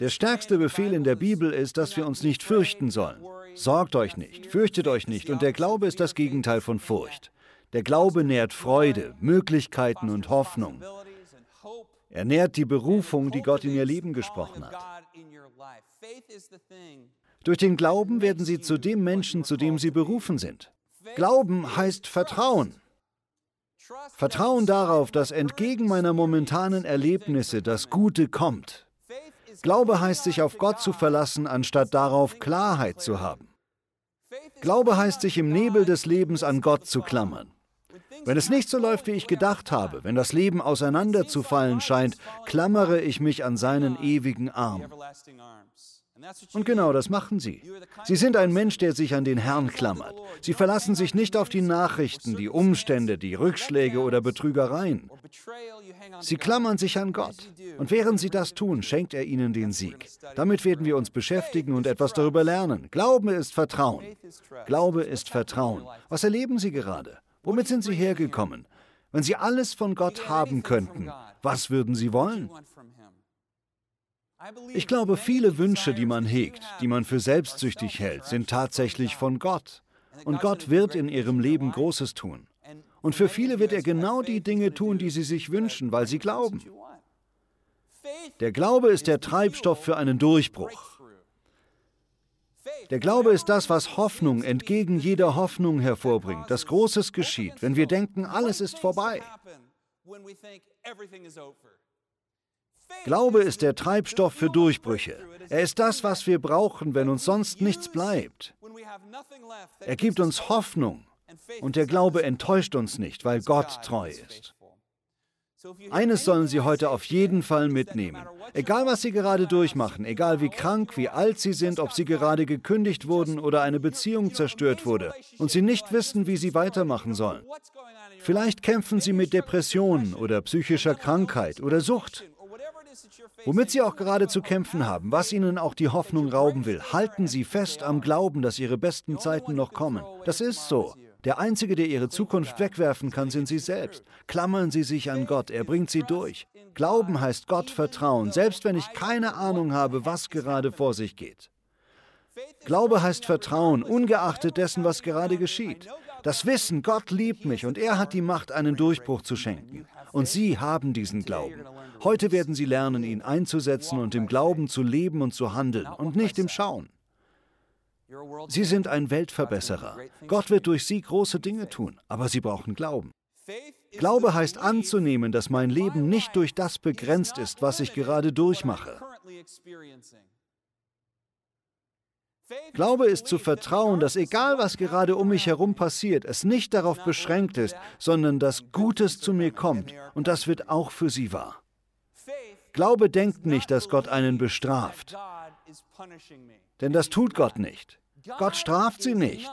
Der stärkste Befehl in der Bibel ist, dass wir uns nicht fürchten sollen. Sorgt euch nicht, fürchtet euch nicht, und der Glaube ist das Gegenteil von Furcht. Der Glaube nährt Freude, Möglichkeiten und Hoffnung. Er nährt die Berufung, die Gott in ihr Leben gesprochen hat. Durch den Glauben werden sie zu dem Menschen, zu dem sie berufen sind. Glauben heißt Vertrauen. Vertrauen darauf, dass entgegen meiner momentanen Erlebnisse das Gute kommt. Glaube heißt sich auf Gott zu verlassen, anstatt darauf Klarheit zu haben. Glaube heißt sich im Nebel des Lebens an Gott zu klammern. Wenn es nicht so läuft, wie ich gedacht habe, wenn das Leben auseinanderzufallen scheint, klammere ich mich an seinen ewigen Arm. Und genau das machen sie. Sie sind ein Mensch, der sich an den Herrn klammert. Sie verlassen sich nicht auf die Nachrichten, die Umstände, die Rückschläge oder Betrügereien. Sie klammern sich an Gott. Und während sie das tun, schenkt er ihnen den Sieg. Damit werden wir uns beschäftigen und etwas darüber lernen. Glaube ist Vertrauen. Glaube ist Vertrauen. Was erleben Sie gerade? Womit sind Sie hergekommen? Wenn Sie alles von Gott haben könnten, was würden Sie wollen? Ich glaube, viele Wünsche, die man hegt, die man für selbstsüchtig hält, sind tatsächlich von Gott. Und Gott wird in ihrem Leben Großes tun. Und für viele wird er genau die Dinge tun, die sie sich wünschen, weil sie glauben. Der Glaube ist der Treibstoff für einen Durchbruch. Der Glaube ist das, was Hoffnung entgegen jeder Hoffnung hervorbringt, dass Großes geschieht, wenn wir denken, alles ist vorbei. Glaube ist der Treibstoff für Durchbrüche. Er ist das, was wir brauchen, wenn uns sonst nichts bleibt. Er gibt uns Hoffnung und der Glaube enttäuscht uns nicht, weil Gott treu ist. Eines sollen Sie heute auf jeden Fall mitnehmen. Egal, was Sie gerade durchmachen, egal wie krank, wie alt Sie sind, ob Sie gerade gekündigt wurden oder eine Beziehung zerstört wurde und Sie nicht wissen, wie Sie weitermachen sollen. Vielleicht kämpfen Sie mit Depressionen oder psychischer Krankheit oder Sucht Womit Sie auch gerade zu kämpfen haben, was Ihnen auch die Hoffnung rauben will, halten Sie fest am Glauben, dass Ihre besten Zeiten noch kommen. Das ist so. Der Einzige, der Ihre Zukunft wegwerfen kann, sind Sie selbst. Klammern Sie sich an Gott, er bringt Sie durch. Glauben heißt Gott vertrauen, selbst wenn ich keine Ahnung habe, was gerade vor sich geht. Glaube heißt Vertrauen, ungeachtet dessen, was gerade geschieht. Das Wissen, Gott liebt mich und er hat die Macht, einen Durchbruch zu schenken. Und Sie haben diesen Glauben. Heute werden Sie lernen, ihn einzusetzen und im Glauben zu leben und zu handeln und nicht im Schauen. Sie sind ein Weltverbesserer. Gott wird durch Sie große Dinge tun, aber Sie brauchen Glauben. Glaube heißt anzunehmen, dass mein Leben nicht durch das begrenzt ist, was ich gerade durchmache. Glaube ist zu vertrauen, dass egal was gerade um mich herum passiert, es nicht darauf beschränkt ist, sondern dass Gutes zu mir kommt und das wird auch für sie wahr. Glaube denkt nicht, dass Gott einen bestraft, denn das tut Gott nicht. Gott straft sie nicht.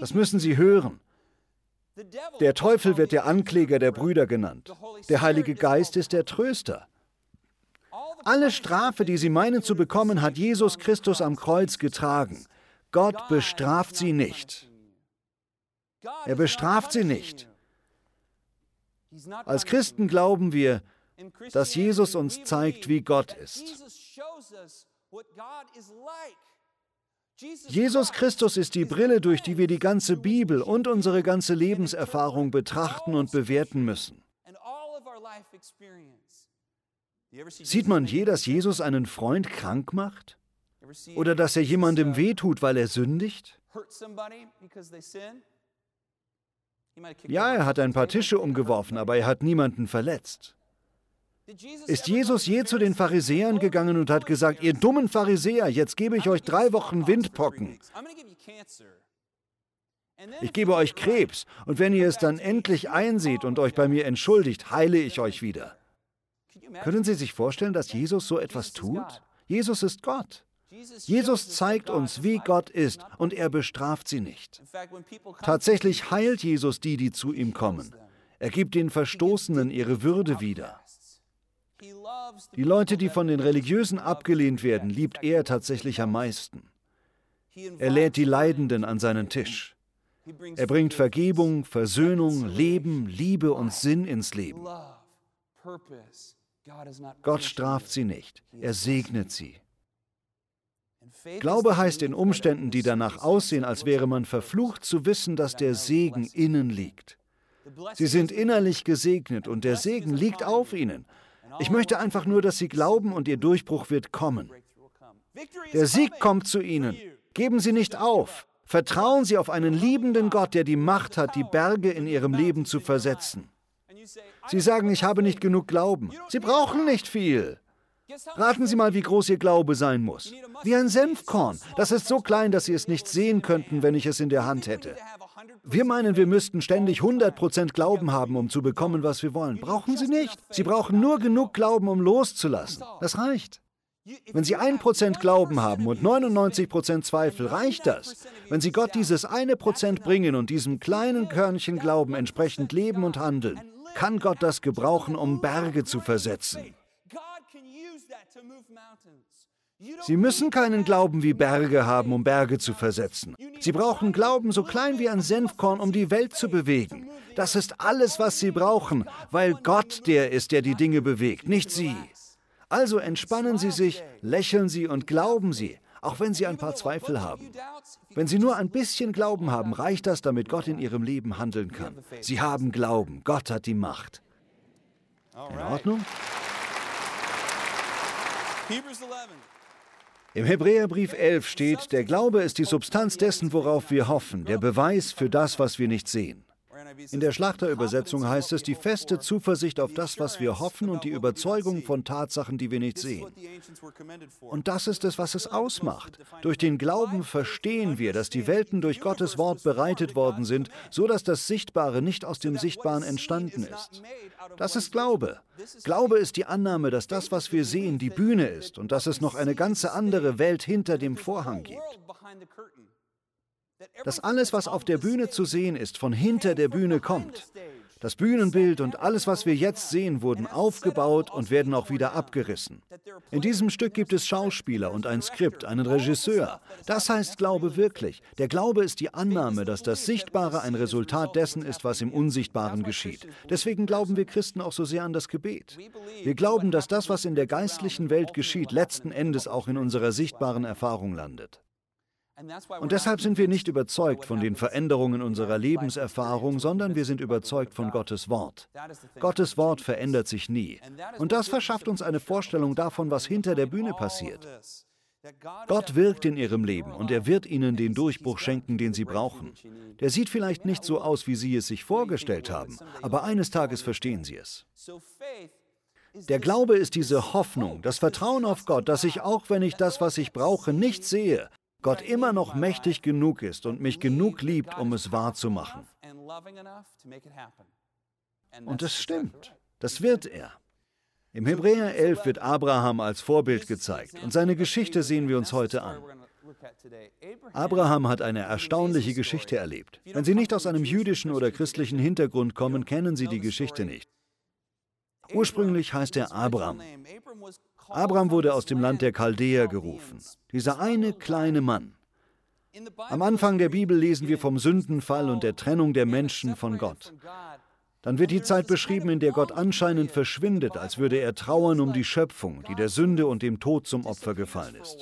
Das müssen Sie hören. Der Teufel wird der Ankläger der Brüder genannt. Der Heilige Geist ist der Tröster. Alle Strafe, die sie meinen zu bekommen, hat Jesus Christus am Kreuz getragen. Gott bestraft sie nicht. Er bestraft sie nicht. Als Christen glauben wir, dass Jesus uns zeigt, wie Gott ist. Jesus Christus ist die Brille, durch die wir die ganze Bibel und unsere ganze Lebenserfahrung betrachten und bewerten müssen. Sieht man je, dass Jesus einen Freund krank macht? Oder dass er jemandem wehtut, weil er sündigt? Ja, er hat ein paar Tische umgeworfen, aber er hat niemanden verletzt. Ist Jesus je zu den Pharisäern gegangen und hat gesagt, ihr dummen Pharisäer, jetzt gebe ich euch drei Wochen Windpocken. Ich gebe euch Krebs, und wenn ihr es dann endlich einseht und euch bei mir entschuldigt, heile ich euch wieder. Können Sie sich vorstellen, dass Jesus so etwas tut? Jesus ist Gott. Jesus zeigt uns, wie Gott ist, und er bestraft sie nicht. Tatsächlich heilt Jesus die, die zu ihm kommen. Er gibt den Verstoßenen ihre Würde wieder. Die Leute, die von den Religiösen abgelehnt werden, liebt er tatsächlich am meisten. Er lädt die Leidenden an seinen Tisch. Er bringt Vergebung, Versöhnung, Leben, Liebe und Sinn ins Leben. Gott straft sie nicht, er segnet sie. Glaube heißt in Umständen, die danach aussehen, als wäre man verflucht, zu wissen, dass der Segen innen liegt. Sie sind innerlich gesegnet und der Segen liegt auf ihnen. Ich möchte einfach nur, dass Sie glauben und Ihr Durchbruch wird kommen. Der Sieg kommt zu Ihnen. Geben Sie nicht auf. Vertrauen Sie auf einen liebenden Gott, der die Macht hat, die Berge in Ihrem Leben zu versetzen. Sie sagen, ich habe nicht genug Glauben. Sie brauchen nicht viel. Raten Sie mal, wie groß Ihr Glaube sein muss. Wie ein Senfkorn. Das ist so klein, dass Sie es nicht sehen könnten, wenn ich es in der Hand hätte. Wir meinen, wir müssten ständig 100% Glauben haben, um zu bekommen, was wir wollen. Brauchen Sie nicht. Sie brauchen nur genug Glauben, um loszulassen. Das reicht. Wenn Sie 1% Glauben haben und 99% Zweifel, reicht das. Wenn Sie Gott dieses eine Prozent bringen und diesem kleinen Körnchen Glauben entsprechend leben und handeln, kann Gott das gebrauchen, um Berge zu versetzen. Sie müssen keinen Glauben wie Berge haben, um Berge zu versetzen. Sie brauchen Glauben so klein wie ein Senfkorn, um die Welt zu bewegen. Das ist alles, was Sie brauchen, weil Gott der ist, der die Dinge bewegt, nicht Sie. Also entspannen Sie sich, lächeln Sie und glauben Sie, auch wenn Sie ein paar Zweifel haben. Wenn Sie nur ein bisschen Glauben haben, reicht das, damit Gott in Ihrem Leben handeln kann. Sie haben Glauben, Gott hat die Macht. In Ordnung? Im Hebräerbrief 11 steht, der Glaube ist die Substanz dessen, worauf wir hoffen, der Beweis für das, was wir nicht sehen. In der Schlachterübersetzung heißt es die feste Zuversicht auf das, was wir hoffen und die Überzeugung von Tatsachen, die wir nicht sehen. Und das ist es, was es ausmacht. Durch den Glauben verstehen wir, dass die Welten durch Gottes Wort bereitet worden sind, so dass das Sichtbare nicht aus dem Sichtbaren entstanden ist. Das ist Glaube. Glaube ist die Annahme, dass das, was wir sehen, die Bühne ist und dass es noch eine ganze andere Welt hinter dem Vorhang gibt dass alles, was auf der Bühne zu sehen ist, von hinter der Bühne kommt. Das Bühnenbild und alles, was wir jetzt sehen, wurden aufgebaut und werden auch wieder abgerissen. In diesem Stück gibt es Schauspieler und ein Skript, einen Regisseur. Das heißt Glaube wirklich. Der Glaube ist die Annahme, dass das Sichtbare ein Resultat dessen ist, was im Unsichtbaren geschieht. Deswegen glauben wir Christen auch so sehr an das Gebet. Wir glauben, dass das, was in der geistlichen Welt geschieht, letzten Endes auch in unserer sichtbaren Erfahrung landet. Und deshalb sind wir nicht überzeugt von den Veränderungen unserer Lebenserfahrung, sondern wir sind überzeugt von Gottes Wort. Gottes Wort verändert sich nie. Und das verschafft uns eine Vorstellung davon, was hinter der Bühne passiert. Gott wirkt in ihrem Leben und er wird ihnen den Durchbruch schenken, den sie brauchen. Der sieht vielleicht nicht so aus, wie sie es sich vorgestellt haben, aber eines Tages verstehen sie es. Der Glaube ist diese Hoffnung, das Vertrauen auf Gott, dass ich auch, wenn ich das, was ich brauche, nicht sehe, Gott immer noch mächtig genug ist und mich genug liebt, um es wahrzumachen. Und es stimmt, das wird er. Im Hebräer 11 wird Abraham als Vorbild gezeigt und seine Geschichte sehen wir uns heute an. Abraham hat eine erstaunliche Geschichte erlebt. Wenn Sie nicht aus einem jüdischen oder christlichen Hintergrund kommen, kennen Sie die Geschichte nicht. Ursprünglich heißt er Abraham. Abraham wurde aus dem Land der Chaldäer gerufen. Dieser eine kleine Mann. Am Anfang der Bibel lesen wir vom Sündenfall und der Trennung der Menschen von Gott. Dann wird die Zeit beschrieben, in der Gott anscheinend verschwindet, als würde er trauern um die Schöpfung, die der Sünde und dem Tod zum Opfer gefallen ist.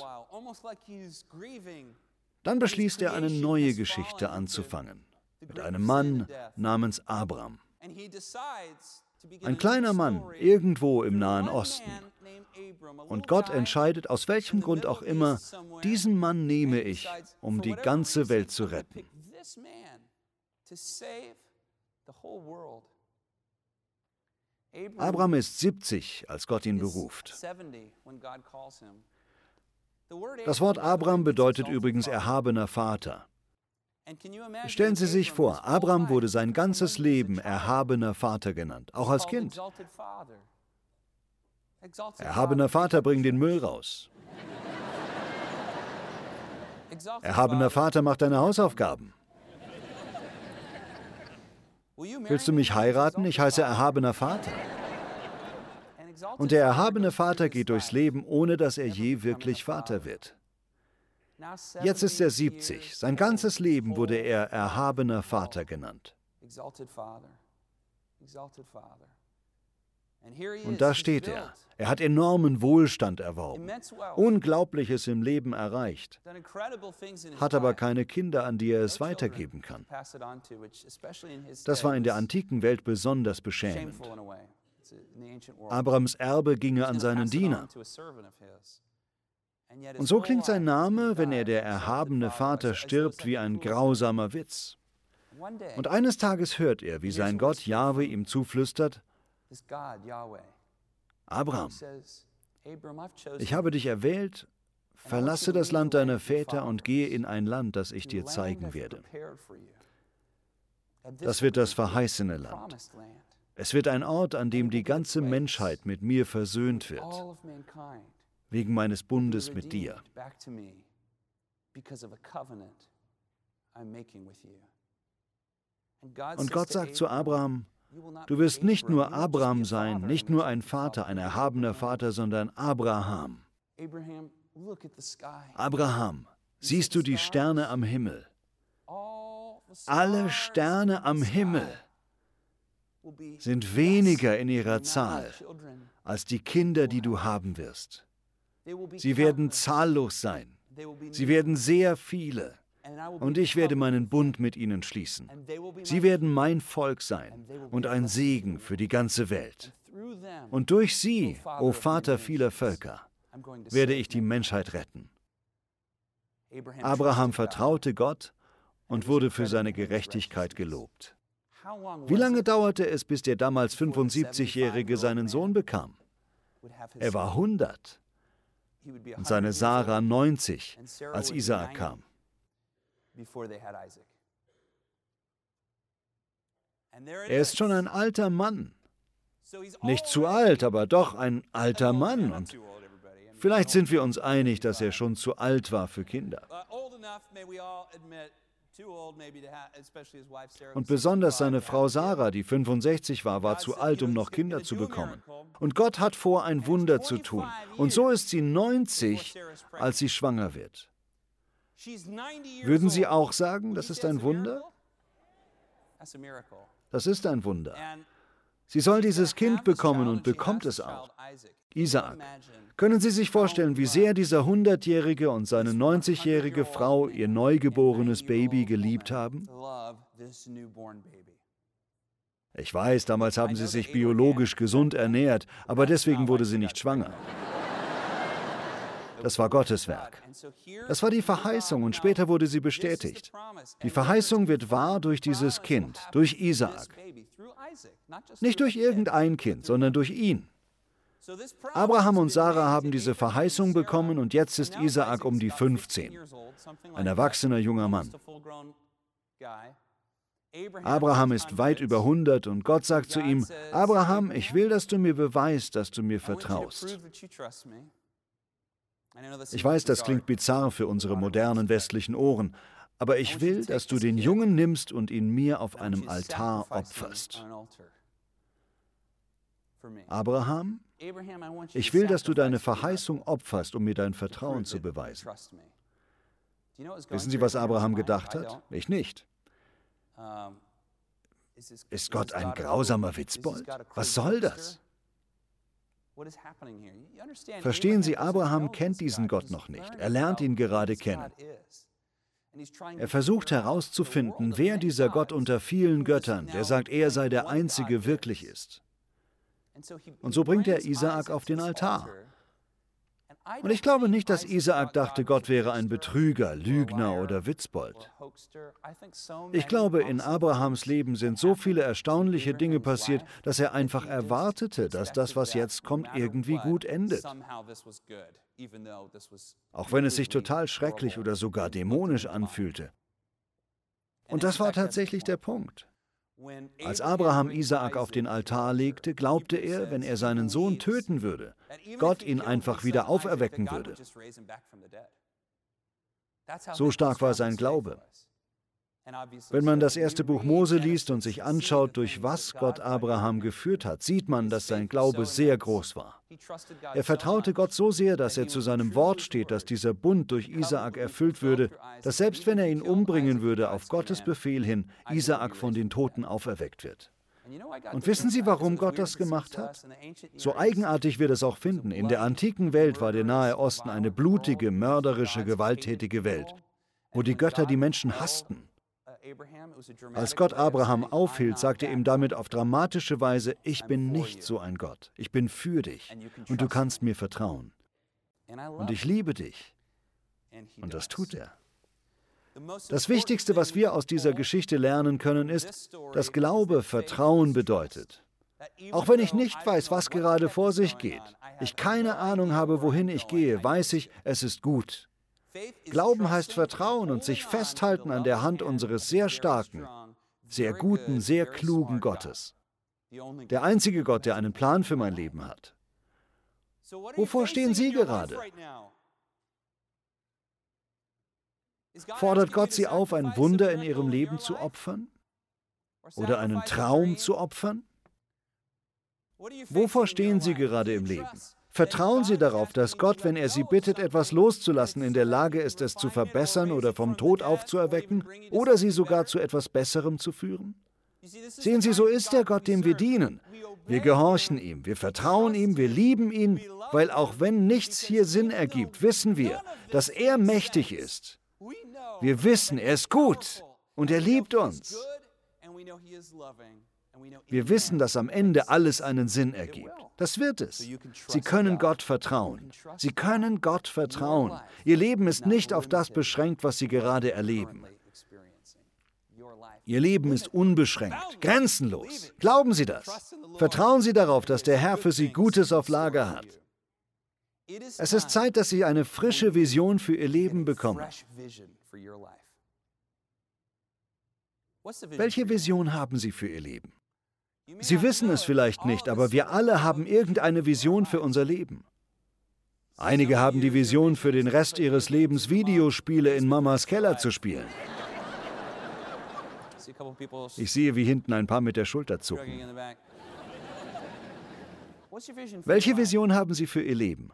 Dann beschließt er, eine neue Geschichte anzufangen, mit einem Mann namens Abraham. Ein kleiner Mann irgendwo im Nahen Osten. Und Gott entscheidet, aus welchem Grund auch immer, diesen Mann nehme ich, um die ganze Welt zu retten. Abraham ist 70, als Gott ihn beruft. Das Wort Abraham bedeutet übrigens erhabener Vater. Stellen Sie sich vor, Abraham wurde sein ganzes Leben erhabener Vater genannt, auch als Kind. Erhabener Vater, bring den Müll raus. Erhabener Vater, mach deine Hausaufgaben. Willst du mich heiraten? Ich heiße erhabener Vater. Und der erhabene Vater geht durchs Leben, ohne dass er je wirklich Vater wird. Jetzt ist er 70. Sein ganzes Leben wurde er erhabener Vater genannt. Und da steht er. Er hat enormen Wohlstand erworben, Unglaubliches im Leben erreicht, hat aber keine Kinder, an die er es weitergeben kann. Das war in der antiken Welt besonders beschämend. Abrams Erbe ginge an seinen Diener. Und so klingt sein Name, wenn er der erhabene Vater stirbt, wie ein grausamer Witz. Und eines Tages hört er, wie sein Gott Jahwe ihm zuflüstert, Abraham, ich habe dich erwählt, verlasse das Land deiner Väter und gehe in ein Land, das ich dir zeigen werde. Das wird das verheißene Land. Es wird ein Ort, an dem die ganze Menschheit mit mir versöhnt wird, wegen meines Bundes mit dir. Und Gott sagt zu Abraham, du wirst nicht nur Abraham sein, nicht nur ein Vater, ein erhabener Vater, sondern Abraham. Abraham, siehst du die Sterne am Himmel? Alle Sterne am Himmel sind weniger in ihrer Zahl als die Kinder, die du haben wirst. Sie werden zahllos sein. Sie werden sehr viele. Und ich werde meinen Bund mit ihnen schließen. Sie werden mein Volk sein und ein Segen für die ganze Welt. Und durch sie, o Vater vieler Völker, werde ich die Menschheit retten. Abraham vertraute Gott und wurde für seine Gerechtigkeit gelobt. Wie lange dauerte es, bis der damals 75-Jährige seinen Sohn bekam? Er war 100 und seine Sarah 90, als Isaak kam. Er ist schon ein alter Mann. Nicht zu alt, aber doch ein alter Mann. Und vielleicht sind wir uns einig, dass er schon zu alt war für Kinder. Und besonders seine Frau Sarah, die 65 war, war zu alt, um noch Kinder zu bekommen. Und Gott hat vor, ein Wunder zu tun. Und so ist sie 90, als sie schwanger wird. Würden Sie auch sagen, das ist ein Wunder? Das ist ein Wunder. Sie soll dieses Kind bekommen und bekommt es auch. Isaak. Können Sie sich vorstellen, wie sehr dieser Hundertjährige und seine 90-jährige Frau ihr neugeborenes Baby geliebt haben? Ich weiß, damals haben sie sich biologisch gesund ernährt, aber deswegen wurde sie nicht schwanger. Das war Gottes Werk. Das war die Verheißung und später wurde sie bestätigt. Die Verheißung wird wahr durch dieses Kind, durch Isaak. Nicht durch irgendein Kind, sondern durch ihn. Abraham und Sarah haben diese Verheißung bekommen und jetzt ist Isaak um die 15, ein erwachsener junger Mann. Abraham ist weit über 100 und Gott sagt zu ihm, Abraham, ich will, dass du mir beweist, dass du mir vertraust. Ich weiß, das klingt bizarr für unsere modernen westlichen Ohren, aber ich will, dass du den Jungen nimmst und ihn mir auf einem Altar opferst. Abraham, ich will, dass du deine Verheißung opferst, um mir dein Vertrauen zu beweisen. Wissen Sie, was Abraham gedacht hat? Ich nicht. Ist Gott ein grausamer Witzbold? Was soll das? Verstehen Sie, Abraham kennt diesen Gott noch nicht. Er lernt ihn gerade kennen. Er versucht herauszufinden, wer dieser Gott unter vielen Göttern, der sagt, er sei der Einzige, wirklich ist. Und so bringt er Isaak auf den Altar. Und ich glaube nicht, dass Isaak dachte, Gott wäre ein Betrüger, Lügner oder Witzbold. Ich glaube, in Abrahams Leben sind so viele erstaunliche Dinge passiert, dass er einfach erwartete, dass das, was jetzt kommt, irgendwie gut endet. Auch wenn es sich total schrecklich oder sogar dämonisch anfühlte. Und das war tatsächlich der Punkt. Als Abraham Isaak auf den Altar legte, glaubte er, wenn er seinen Sohn töten würde, Gott ihn einfach wieder auferwecken würde. So stark war sein Glaube. Wenn man das erste Buch Mose liest und sich anschaut, durch was Gott Abraham geführt hat, sieht man, dass sein Glaube sehr groß war. Er vertraute Gott so sehr, dass er zu seinem Wort steht, dass dieser Bund durch Isaak erfüllt würde, dass selbst wenn er ihn umbringen würde, auf Gottes Befehl hin, Isaak von den Toten auferweckt wird. Und wissen Sie, warum Gott das gemacht hat? So eigenartig wir das auch finden, in der antiken Welt war der Nahe Osten eine blutige, mörderische, gewalttätige Welt, wo die Götter die Menschen hassten. Als Gott Abraham aufhielt, sagte er ihm damit auf dramatische Weise, ich bin nicht so ein Gott, ich bin für dich. und du kannst mir vertrauen. Und ich liebe dich. Und das tut er. Das Wichtigste, was wir aus dieser Geschichte lernen können, ist, dass Glaube Vertrauen bedeutet. Auch wenn ich nicht weiß, was gerade vor sich geht, ich keine Ahnung habe, wohin ich gehe, weiß ich, es ist gut. Glauben heißt Vertrauen und sich festhalten an der Hand unseres sehr starken, sehr guten, sehr klugen Gottes. Der einzige Gott, der einen Plan für mein Leben hat. Wovor stehen Sie gerade? Fordert Gott Sie auf, ein Wunder in Ihrem Leben zu opfern? Oder einen Traum zu opfern? Wovor stehen Sie gerade im Leben? Vertrauen Sie darauf, dass Gott, wenn er Sie bittet, etwas loszulassen, in der Lage ist, es zu verbessern oder vom Tod aufzuerwecken oder Sie sogar zu etwas Besserem zu führen? Sehen Sie, so ist der Gott, dem wir dienen. Wir gehorchen ihm, wir vertrauen ihm, wir lieben ihn, weil auch wenn nichts hier Sinn ergibt, wissen wir, dass er mächtig ist. Wir wissen, er ist gut und er liebt uns. Wir wissen, dass am Ende alles einen Sinn ergibt. Das wird es. Sie können Gott vertrauen. Sie können Gott vertrauen. Ihr Leben ist nicht auf das beschränkt, was Sie gerade erleben. Ihr Leben ist unbeschränkt, grenzenlos. Glauben Sie das. Vertrauen Sie darauf, dass der Herr für Sie Gutes auf Lager hat. Es ist Zeit, dass Sie eine frische Vision für Ihr Leben bekommen. Welche Vision haben Sie für Ihr Leben? Sie wissen es vielleicht nicht, aber wir alle haben irgendeine Vision für unser Leben. Einige haben die Vision für den Rest ihres Lebens Videospiele in Mamas Keller zu spielen. Ich sehe, wie hinten ein paar mit der Schulter zucken. Welche Vision haben Sie für Ihr Leben?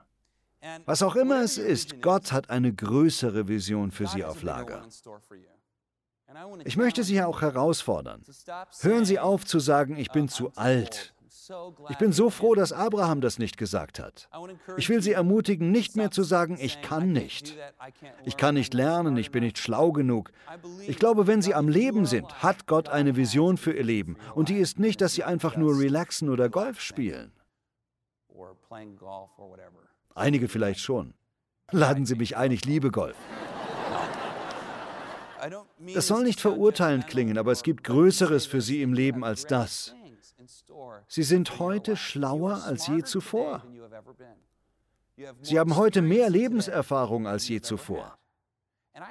Was auch immer es ist, Gott hat eine größere Vision für Sie auf Lager. Ich möchte Sie auch herausfordern. Hören Sie auf zu sagen, ich bin zu alt. Ich bin so froh, dass Abraham das nicht gesagt hat. Ich will Sie ermutigen, nicht mehr zu sagen, ich kann nicht. Ich kann nicht lernen, ich bin nicht schlau genug. Ich glaube, wenn Sie am Leben sind, hat Gott eine Vision für Ihr Leben. Und die ist nicht, dass Sie einfach nur relaxen oder Golf spielen. Einige vielleicht schon. Laden Sie mich ein, ich liebe Golf. Das soll nicht verurteilend klingen, aber es gibt Größeres für Sie im Leben als das. Sie sind heute schlauer als je zuvor. Sie haben heute mehr Lebenserfahrung als je zuvor.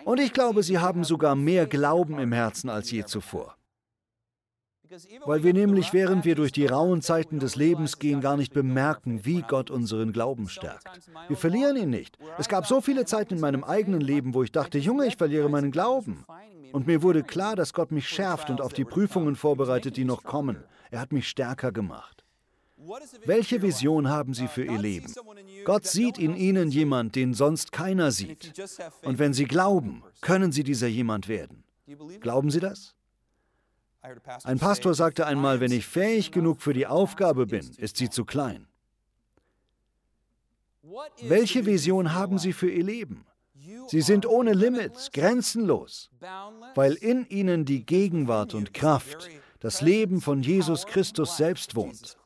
Und ich glaube, Sie haben sogar mehr Glauben im Herzen als je zuvor. Weil wir nämlich, während wir durch die rauen Zeiten des Lebens gehen, gar nicht bemerken, wie Gott unseren Glauben stärkt. Wir verlieren ihn nicht. Es gab so viele Zeiten in meinem eigenen Leben, wo ich dachte, Junge, ich verliere meinen Glauben. Und mir wurde klar, dass Gott mich schärft und auf die Prüfungen vorbereitet, die noch kommen. Er hat mich stärker gemacht. Welche Vision haben Sie für Ihr Leben? Gott sieht in Ihnen jemand, den sonst keiner sieht. Und wenn Sie glauben, können Sie dieser jemand werden. Glauben Sie das? Ein Pastor sagte einmal, wenn ich fähig genug für die Aufgabe bin, ist sie zu klein. Welche Vision haben Sie für Ihr Leben? Sie sind ohne Limits, grenzenlos, weil in ihnen die Gegenwart und Kraft, das Leben von Jesus Christus selbst wohnt.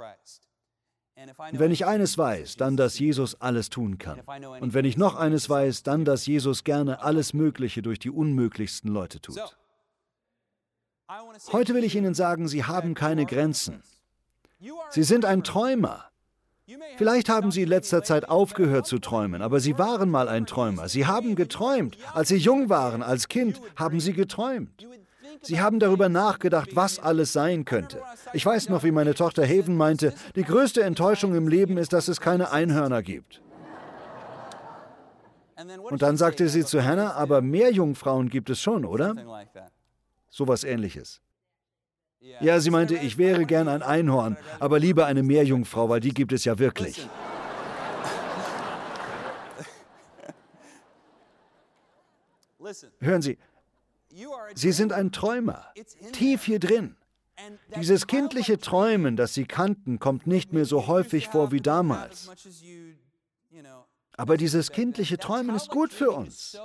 Und wenn ich eines weiß, dann, dass Jesus alles tun kann. Und wenn ich noch eines weiß, dann, dass Jesus gerne alles Mögliche durch die unmöglichsten Leute tut. Heute will ich Ihnen sagen, Sie haben keine Grenzen. Sie sind ein Träumer. Vielleicht haben Sie in letzter Zeit aufgehört zu träumen, aber Sie waren mal ein Träumer. Sie haben geträumt. Als Sie jung waren, als Kind, haben Sie geträumt. Sie haben darüber nachgedacht, was alles sein könnte. Ich weiß noch, wie meine Tochter Haven meinte, die größte Enttäuschung im Leben ist, dass es keine Einhörner gibt. Und dann sagte sie zu Hannah, aber mehr Jungfrauen gibt es schon, oder? Sowas ähnliches. Ja, sie meinte, ich wäre gern ein Einhorn, aber lieber eine Meerjungfrau, weil die gibt es ja wirklich. Hören Sie, Sie sind ein Träumer, tief hier drin. Dieses kindliche Träumen, das sie kannten, kommt nicht mehr so häufig vor wie damals. Aber dieses kindliche Träumen ist gut für uns.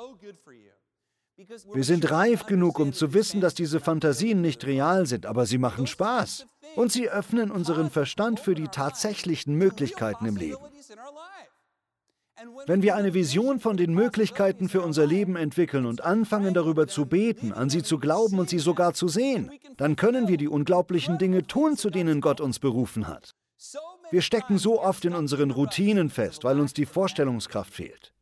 Wir sind reif genug, um zu wissen, dass diese Fantasien nicht real sind, aber sie machen Spaß. Und sie öffnen unseren Verstand für die tatsächlichen Möglichkeiten im Leben. Wenn wir eine Vision von den Möglichkeiten für unser Leben entwickeln und anfangen darüber zu beten, an sie zu glauben und sie sogar zu sehen, dann können wir die unglaublichen Dinge tun, zu denen Gott uns berufen hat. Wir stecken so oft in unseren Routinen fest, weil uns die Vorstellungskraft fehlt.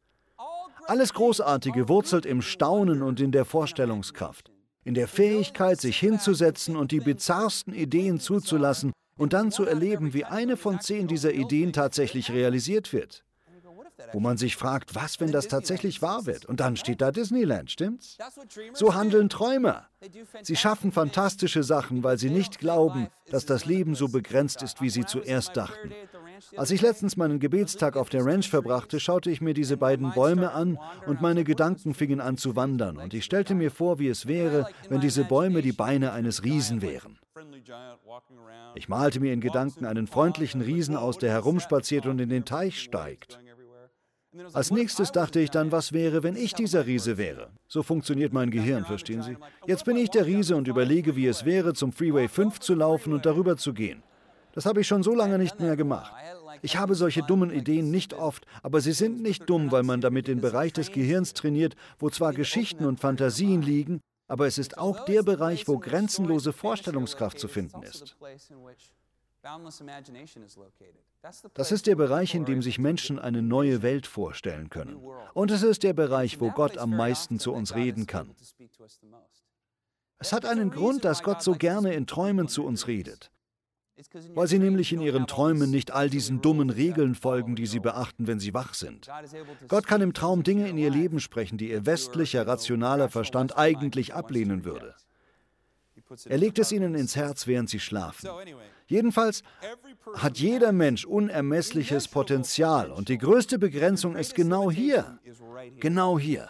Alles Großartige wurzelt im Staunen und in der Vorstellungskraft, in der Fähigkeit, sich hinzusetzen und die bizarrsten Ideen zuzulassen und dann zu erleben, wie eine von zehn dieser Ideen tatsächlich realisiert wird wo man sich fragt, was, wenn das tatsächlich wahr wird? Und dann steht da Disneyland, stimmt's? So handeln Träumer. Sie schaffen fantastische Sachen, weil sie nicht glauben, dass das Leben so begrenzt ist, wie sie zuerst dachten. Als ich letztens meinen Gebetstag auf der Ranch verbrachte, schaute ich mir diese beiden Bäume an und meine Gedanken fingen an zu wandern. Und ich stellte mir vor, wie es wäre, wenn diese Bäume die Beine eines Riesen wären. Ich malte mir in Gedanken einen freundlichen Riesen aus, der herumspaziert und in den Teich steigt. Als nächstes dachte ich dann, was wäre, wenn ich dieser Riese wäre? So funktioniert mein Gehirn, verstehen Sie? Jetzt bin ich der Riese und überlege, wie es wäre, zum Freeway 5 zu laufen und darüber zu gehen. Das habe ich schon so lange nicht mehr gemacht. Ich habe solche dummen Ideen nicht oft, aber sie sind nicht dumm, weil man damit den Bereich des Gehirns trainiert, wo zwar Geschichten und Fantasien liegen, aber es ist auch der Bereich, wo grenzenlose Vorstellungskraft zu finden ist. Das ist der Bereich, in dem sich Menschen eine neue Welt vorstellen können. Und es ist der Bereich, wo Gott am meisten zu uns reden kann. Es hat einen Grund, dass Gott so gerne in Träumen zu uns redet. Weil sie nämlich in ihren Träumen nicht all diesen dummen Regeln folgen, die sie beachten, wenn sie wach sind. Gott kann im Traum Dinge in ihr Leben sprechen, die ihr westlicher, rationaler Verstand eigentlich ablehnen würde. Er legt es ihnen ins Herz, während sie schlafen. Jedenfalls hat jeder Mensch unermessliches Potenzial. Und die größte Begrenzung ist genau hier, genau hier,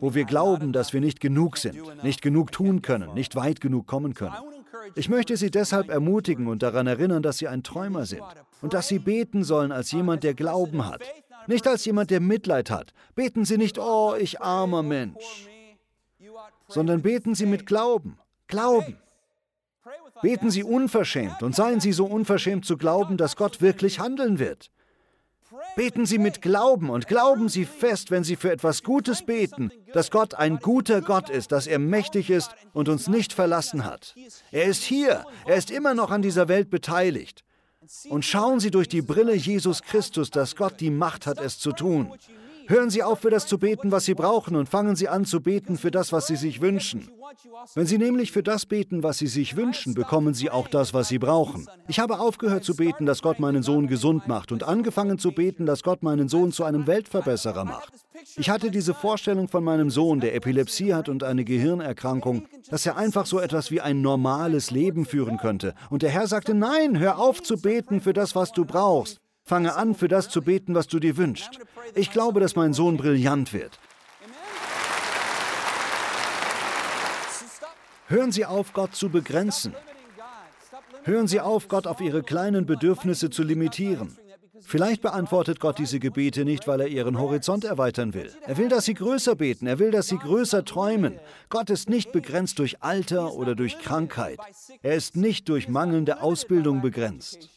wo wir glauben, dass wir nicht genug sind, nicht genug tun können, nicht weit genug kommen können. Ich möchte Sie deshalb ermutigen und daran erinnern, dass Sie ein Träumer sind und dass Sie beten sollen als jemand, der Glauben hat, nicht als jemand, der Mitleid hat. Beten Sie nicht, oh, ich armer Mensch, sondern beten Sie mit Glauben. Glauben. Beten Sie unverschämt und seien Sie so unverschämt zu glauben, dass Gott wirklich handeln wird. Beten Sie mit Glauben und glauben Sie fest, wenn Sie für etwas Gutes beten, dass Gott ein guter Gott ist, dass er mächtig ist und uns nicht verlassen hat. Er ist hier, er ist immer noch an dieser Welt beteiligt. Und schauen Sie durch die Brille Jesus Christus, dass Gott die Macht hat, es zu tun. Hören Sie auf, für das zu beten, was Sie brauchen, und fangen Sie an zu beten für das, was Sie sich wünschen. Wenn Sie nämlich für das beten, was Sie sich wünschen, bekommen Sie auch das, was Sie brauchen. Ich habe aufgehört zu beten, dass Gott meinen Sohn gesund macht, und angefangen zu beten, dass Gott meinen Sohn zu einem Weltverbesserer macht. Ich hatte diese Vorstellung von meinem Sohn, der Epilepsie hat und eine Gehirnerkrankung, dass er einfach so etwas wie ein normales Leben führen könnte. Und der Herr sagte, nein, hör auf zu beten für das, was du brauchst. Fange an, für das zu beten, was du dir wünschst. Ich glaube, dass mein Sohn brillant wird. Hören Sie auf, Gott zu begrenzen. Hören Sie auf, Gott auf Ihre kleinen Bedürfnisse zu limitieren. Vielleicht beantwortet Gott diese Gebete nicht, weil er Ihren Horizont erweitern will. Er will, dass Sie größer beten, er will, dass Sie größer träumen. Gott ist nicht begrenzt durch Alter oder durch Krankheit. Er ist nicht durch mangelnde Ausbildung begrenzt.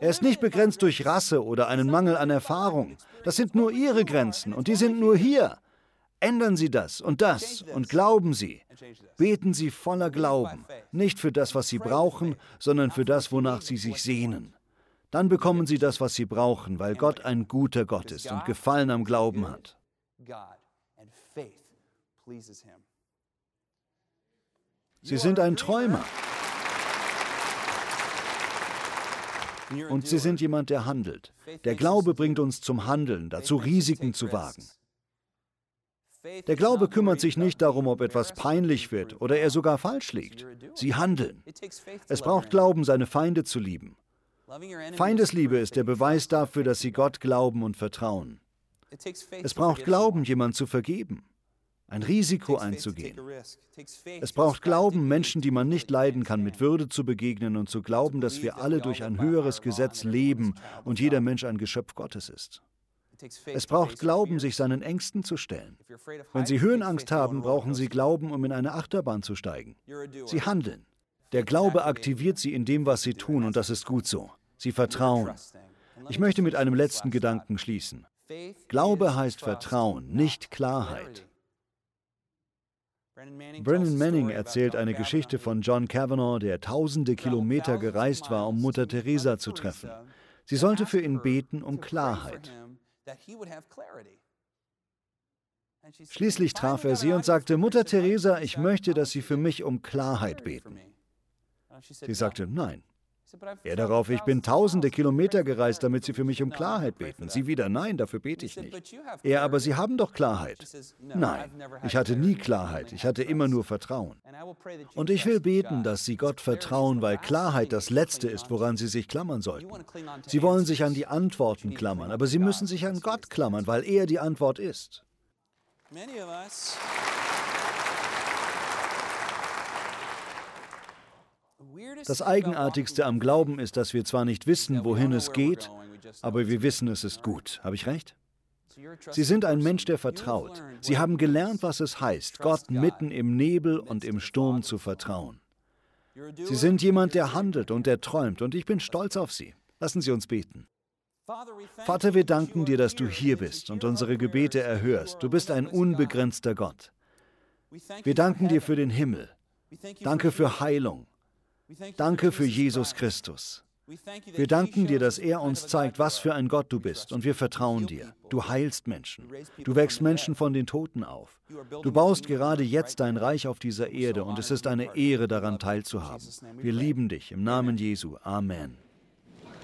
Er ist nicht begrenzt durch Rasse oder einen Mangel an Erfahrung. Das sind nur Ihre Grenzen und die sind nur hier. Ändern Sie das und das und glauben Sie. Beten Sie voller Glauben, nicht für das, was Sie brauchen, sondern für das, wonach Sie sich sehnen. Dann bekommen Sie das, was Sie brauchen, weil Gott ein guter Gott ist und Gefallen am Glauben hat. Sie sind ein Träumer. Und Sie sind jemand, der handelt. Der Glaube bringt uns zum Handeln, dazu Risiken zu wagen. Der Glaube kümmert sich nicht darum, ob etwas peinlich wird oder er sogar falsch liegt. Sie handeln. Es braucht Glauben, seine Feinde zu lieben. Feindesliebe ist der Beweis dafür, dass sie Gott glauben und vertrauen. Es braucht Glauben, jemand zu vergeben. Ein Risiko einzugehen. Es braucht Glauben, Menschen, die man nicht leiden kann, mit Würde zu begegnen und zu glauben, dass wir alle durch ein höheres Gesetz leben und jeder Mensch ein Geschöpf Gottes ist. Es braucht Glauben, sich seinen Ängsten zu stellen. Wenn Sie Höhenangst haben, brauchen Sie Glauben, um in eine Achterbahn zu steigen. Sie handeln. Der Glaube aktiviert Sie in dem, was Sie tun, und das ist gut so. Sie vertrauen. Ich möchte mit einem letzten Gedanken schließen. Glaube heißt Vertrauen, nicht Klarheit. Brennan Manning erzählt eine Geschichte von John Kavanaugh, der tausende Kilometer gereist war, um Mutter Teresa zu treffen. Sie sollte für ihn beten um Klarheit. Schließlich traf er sie und sagte, Mutter Teresa, ich möchte, dass Sie für mich um Klarheit beten. Sie sagte, nein. Er darauf, ich bin tausende Kilometer gereist, damit Sie für mich um Klarheit beten. Sie wieder, nein, dafür bete ich nicht. Er, aber Sie haben doch Klarheit. Nein, ich hatte nie Klarheit, ich hatte immer nur Vertrauen. Und ich will beten, dass Sie Gott vertrauen, weil Klarheit das Letzte ist, woran Sie sich klammern sollten. Sie wollen sich an die Antworten klammern, aber Sie müssen sich an Gott klammern, weil er die Antwort ist. Many of us Das Eigenartigste am Glauben ist, dass wir zwar nicht wissen, wohin es geht, aber wir wissen, es ist gut. Habe ich recht? Sie sind ein Mensch, der vertraut. Sie haben gelernt, was es heißt, Gott mitten im Nebel und im Sturm zu vertrauen. Sie sind jemand, der handelt und der träumt, und ich bin stolz auf Sie. Lassen Sie uns beten. Vater, wir danken dir, dass du hier bist und unsere Gebete erhörst. Du bist ein unbegrenzter Gott. Wir danken dir für den Himmel. Danke für Heilung. Danke für Jesus Christus. Wir danken dir, dass er uns zeigt, was für ein Gott du bist, und wir vertrauen dir. Du heilst Menschen. Du wächst Menschen von den Toten auf. Du baust gerade jetzt dein Reich auf dieser Erde, und es ist eine Ehre, daran teilzuhaben. Wir lieben dich im Namen Jesu. Amen.